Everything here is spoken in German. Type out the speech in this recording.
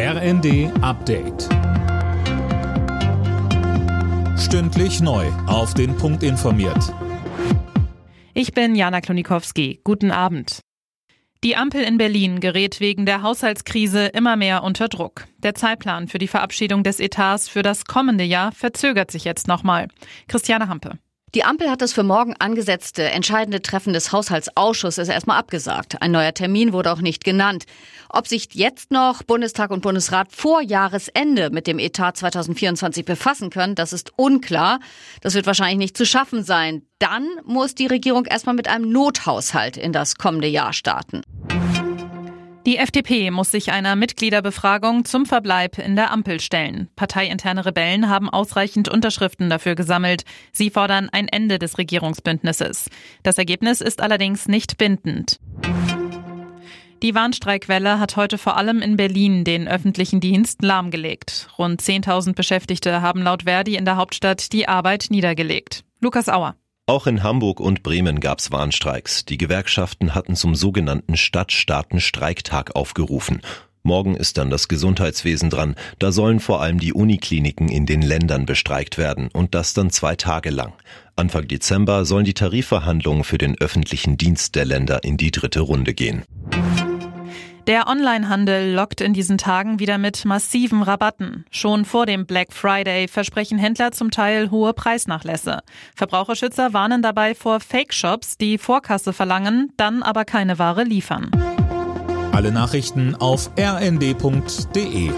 RND Update. Stündlich neu. Auf den Punkt informiert. Ich bin Jana Klonikowski. Guten Abend. Die Ampel in Berlin gerät wegen der Haushaltskrise immer mehr unter Druck. Der Zeitplan für die Verabschiedung des Etats für das kommende Jahr verzögert sich jetzt nochmal. Christiane Hampe. Die Ampel hat das für morgen angesetzte entscheidende Treffen des Haushaltsausschusses erstmal abgesagt. Ein neuer Termin wurde auch nicht genannt. Ob sich jetzt noch Bundestag und Bundesrat vor Jahresende mit dem Etat 2024 befassen können, das ist unklar. Das wird wahrscheinlich nicht zu schaffen sein. Dann muss die Regierung erstmal mit einem Nothaushalt in das kommende Jahr starten. Die FDP muss sich einer Mitgliederbefragung zum Verbleib in der Ampel stellen. Parteiinterne Rebellen haben ausreichend Unterschriften dafür gesammelt. Sie fordern ein Ende des Regierungsbündnisses. Das Ergebnis ist allerdings nicht bindend. Die Warnstreikwelle hat heute vor allem in Berlin den öffentlichen Dienst lahmgelegt. Rund 10.000 Beschäftigte haben laut Verdi in der Hauptstadt die Arbeit niedergelegt. Lukas Auer. Auch in Hamburg und Bremen gab es Warnstreiks. Die Gewerkschaften hatten zum sogenannten Stadtstaaten-Streiktag aufgerufen. Morgen ist dann das Gesundheitswesen dran. Da sollen vor allem die Unikliniken in den Ländern bestreikt werden und das dann zwei Tage lang. Anfang Dezember sollen die Tarifverhandlungen für den öffentlichen Dienst der Länder in die dritte Runde gehen. Der Onlinehandel lockt in diesen Tagen wieder mit massiven Rabatten. Schon vor dem Black Friday versprechen Händler zum Teil hohe Preisnachlässe. Verbraucherschützer warnen dabei vor Fake-Shops, die Vorkasse verlangen, dann aber keine Ware liefern. Alle Nachrichten auf rnd.de